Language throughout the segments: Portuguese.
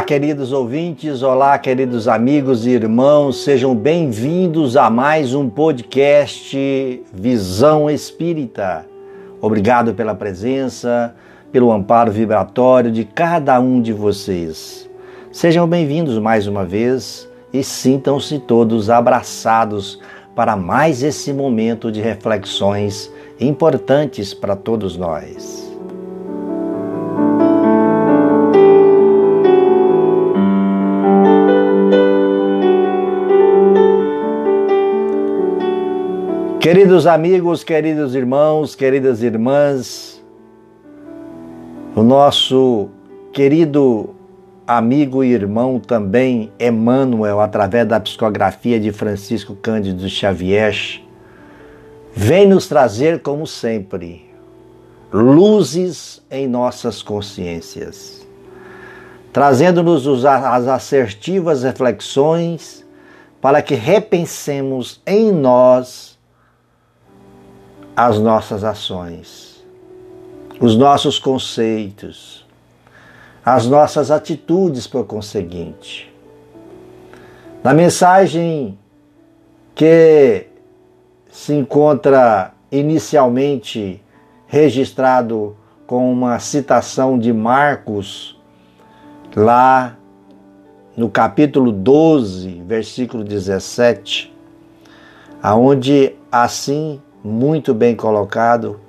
Olá, queridos ouvintes, olá, queridos amigos e irmãos, sejam bem-vindos a mais um podcast Visão Espírita. Obrigado pela presença, pelo amparo vibratório de cada um de vocês. Sejam bem-vindos mais uma vez e sintam-se todos abraçados para mais esse momento de reflexões importantes para todos nós. Queridos amigos, queridos irmãos, queridas irmãs, o nosso querido amigo e irmão também, Emmanuel, através da psicografia de Francisco Cândido Xavier, vem nos trazer, como sempre, luzes em nossas consciências, trazendo-nos as assertivas reflexões para que repensemos em nós as nossas ações, os nossos conceitos, as nossas atitudes por conseguinte. Na mensagem que se encontra inicialmente registrado com uma citação de Marcos, lá no capítulo 12, versículo 17, aonde assim muito bem colocado,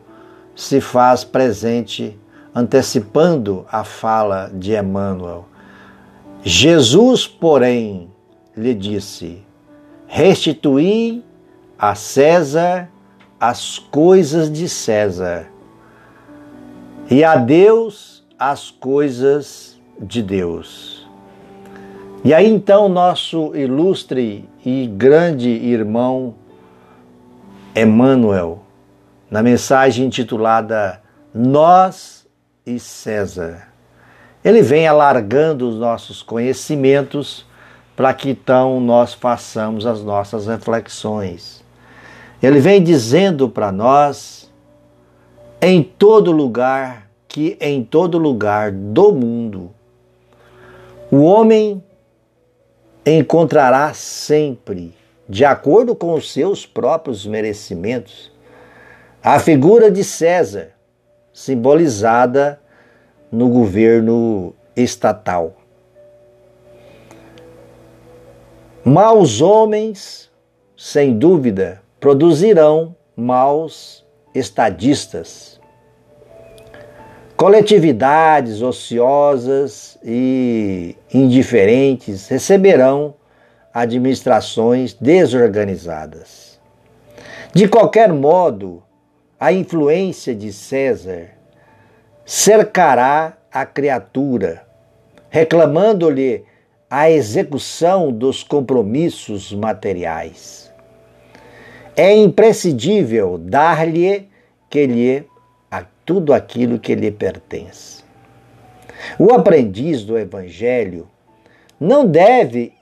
se faz presente, antecipando a fala de Emmanuel. Jesus, porém, lhe disse: Restituí a César as coisas de César e a Deus as coisas de Deus. E aí então nosso ilustre e grande irmão Emmanuel, na mensagem intitulada Nós e César. Ele vem alargando os nossos conhecimentos para que então nós façamos as nossas reflexões. Ele vem dizendo para nós, em todo lugar, que em todo lugar do mundo, o homem encontrará sempre de acordo com os seus próprios merecimentos. A figura de César, simbolizada no governo estatal. Maus homens, sem dúvida, produzirão maus estadistas. Coletividades ociosas e indiferentes receberão administrações desorganizadas. De qualquer modo, a influência de César cercará a criatura, reclamando-lhe a execução dos compromissos materiais. É imprescindível dar-lhe que lhe a tudo aquilo que lhe pertence. O aprendiz do evangelho não deve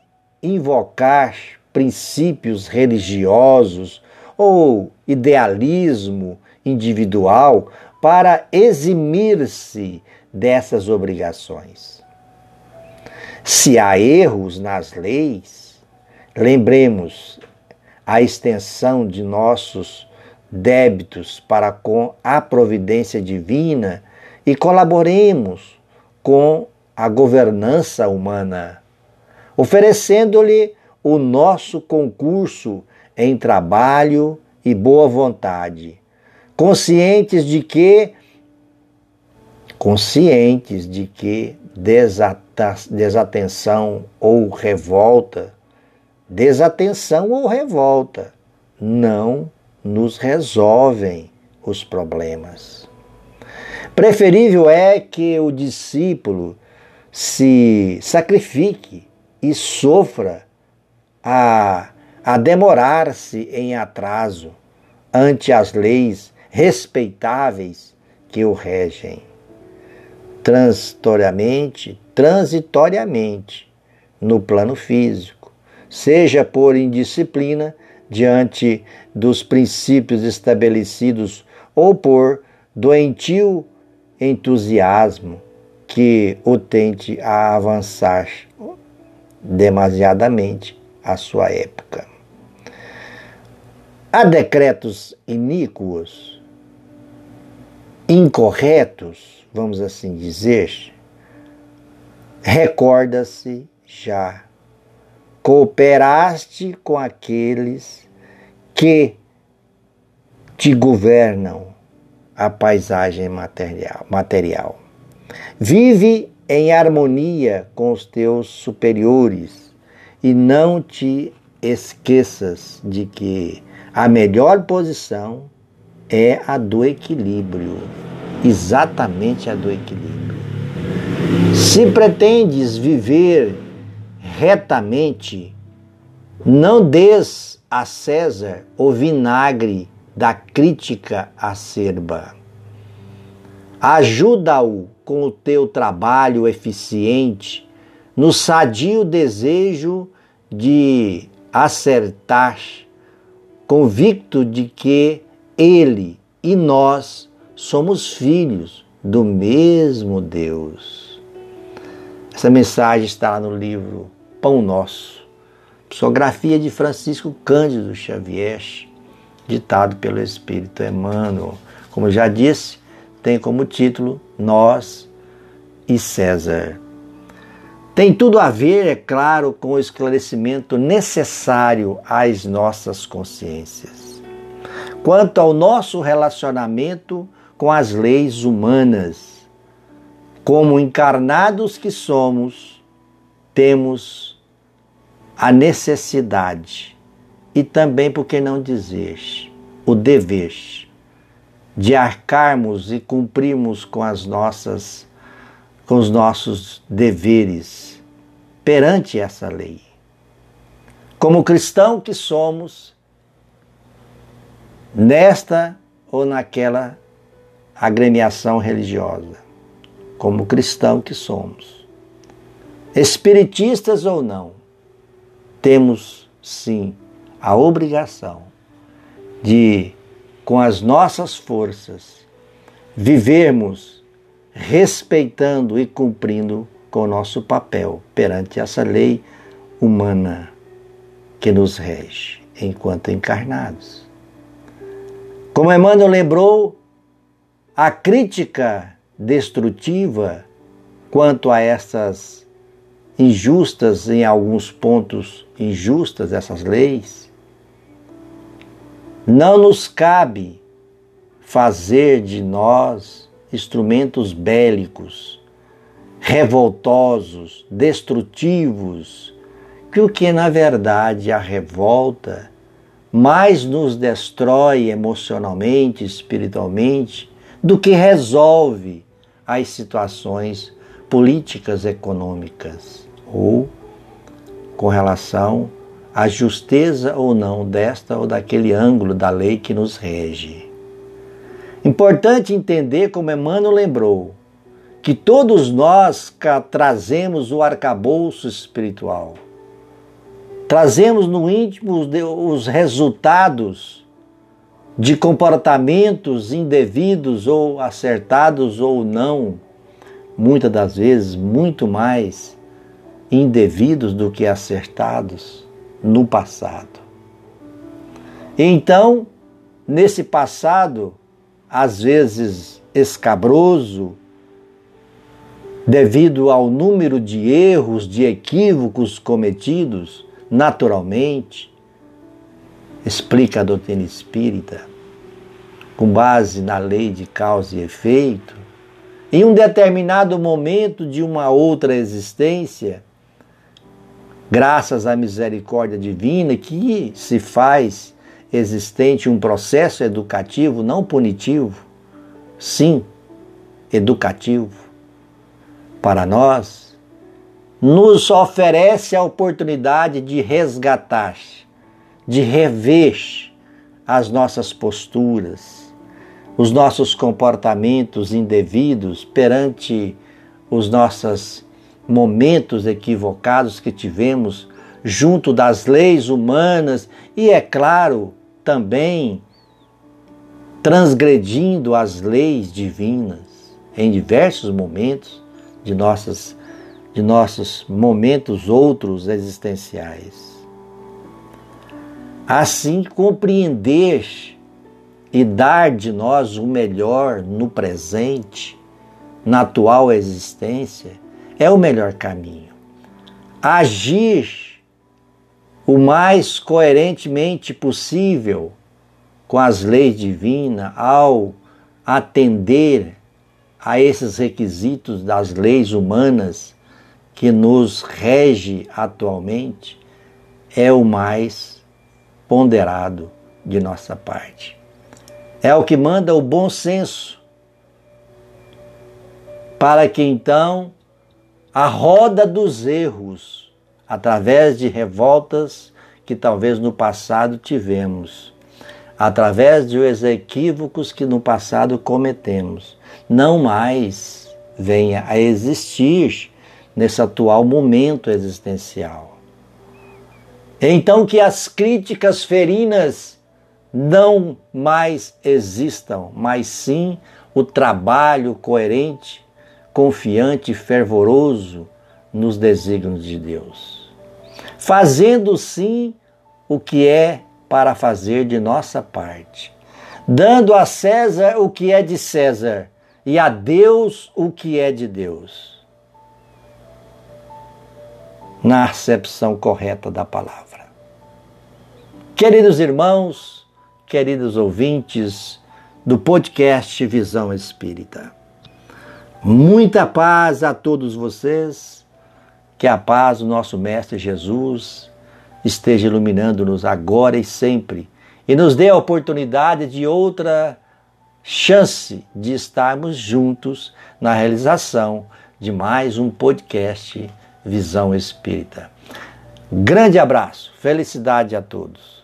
invocar princípios religiosos ou idealismo individual para eximir-se dessas obrigações. Se há erros nas leis, lembremos a extensão de nossos débitos para com a providência divina e colaboremos com a governança humana oferecendo-lhe o nosso concurso em trabalho e boa vontade, conscientes de que conscientes de que desatenção ou revolta, desatenção ou revolta não nos resolvem os problemas. Preferível é que o discípulo se sacrifique e sofra a, a demorar-se em atraso ante as leis respeitáveis que o regem. Transitoriamente, transitoriamente, no plano físico, seja por indisciplina diante dos princípios estabelecidos ou por doentio entusiasmo que o tente a avançar demasiadamente à sua época. Há decretos iníquos, incorretos, vamos assim dizer, recorda-se já. Cooperaste com aqueles que te governam a paisagem material. material. Vive em harmonia com os teus superiores e não te esqueças de que a melhor posição é a do equilíbrio, exatamente a do equilíbrio. Se pretendes viver retamente, não des a César o vinagre da crítica acerba. Ajuda-o com o teu trabalho eficiente no sadio desejo de acertar, convicto de que ele e nós somos filhos do mesmo Deus. Essa mensagem está no livro Pão Nosso, psicografia de Francisco Cândido Xavier, ditado pelo Espírito Emmanuel. Como já disse, tem como título Nós e César. Tem tudo a ver, é claro, com o esclarecimento necessário às nossas consciências. Quanto ao nosso relacionamento com as leis humanas, como encarnados que somos, temos a necessidade e também, por que não dizer, o dever de arcarmos e cumprirmos com as nossas com os nossos deveres perante essa lei. Como cristão que somos, nesta ou naquela agremiação religiosa, como cristão que somos, espiritistas ou não, temos sim a obrigação de com as nossas forças, vivermos respeitando e cumprindo com o nosso papel perante essa lei humana que nos rege enquanto encarnados. Como Emmanuel lembrou, a crítica destrutiva quanto a essas injustas, em alguns pontos injustas, essas leis, não nos cabe fazer de nós instrumentos bélicos, revoltosos, destrutivos, que o que na verdade a revolta mais nos destrói emocionalmente, espiritualmente, do que resolve as situações políticas, econômicas ou com relação a justeza ou não desta ou daquele ângulo da lei que nos rege. Importante entender, como Emmanuel lembrou, que todos nós trazemos o arcabouço espiritual. Trazemos no íntimo os resultados de comportamentos indevidos ou acertados ou não, muitas das vezes muito mais indevidos do que acertados no passado. Então, nesse passado, às vezes escabroso, devido ao número de erros, de equívocos cometidos, naturalmente, explica a doutrina espírita, com base na lei de causa e efeito, em um determinado momento de uma outra existência, graças à misericórdia divina que se faz existente um processo educativo não punitivo, sim, educativo para nós, nos oferece a oportunidade de resgatar, de rever as nossas posturas, os nossos comportamentos indevidos perante os nossas momentos equivocados que tivemos junto das leis humanas e, é claro, também transgredindo as leis divinas em diversos momentos de nossas de nossos momentos outros existenciais. Assim, compreender e dar de nós o melhor no presente, na atual existência, é o melhor caminho. Agir o mais coerentemente possível com as leis divinas ao atender a esses requisitos das leis humanas que nos rege atualmente é o mais ponderado de nossa parte. É o que manda o bom senso, para que então a roda dos erros, através de revoltas que talvez no passado tivemos, através de os equívocos que no passado cometemos, não mais venha a existir nesse atual momento existencial. Então que as críticas ferinas não mais existam, mas sim o trabalho coerente, confiante e fervoroso nos desígnios de Deus. Fazendo sim o que é para fazer de nossa parte, dando a César o que é de César e a Deus o que é de Deus. Na acepção correta da palavra. Queridos irmãos, queridos ouvintes do podcast Visão Espírita. Muita paz a todos vocês, que a paz do nosso Mestre Jesus esteja iluminando-nos agora e sempre e nos dê a oportunidade de outra chance de estarmos juntos na realização de mais um podcast Visão Espírita. Grande abraço, felicidade a todos.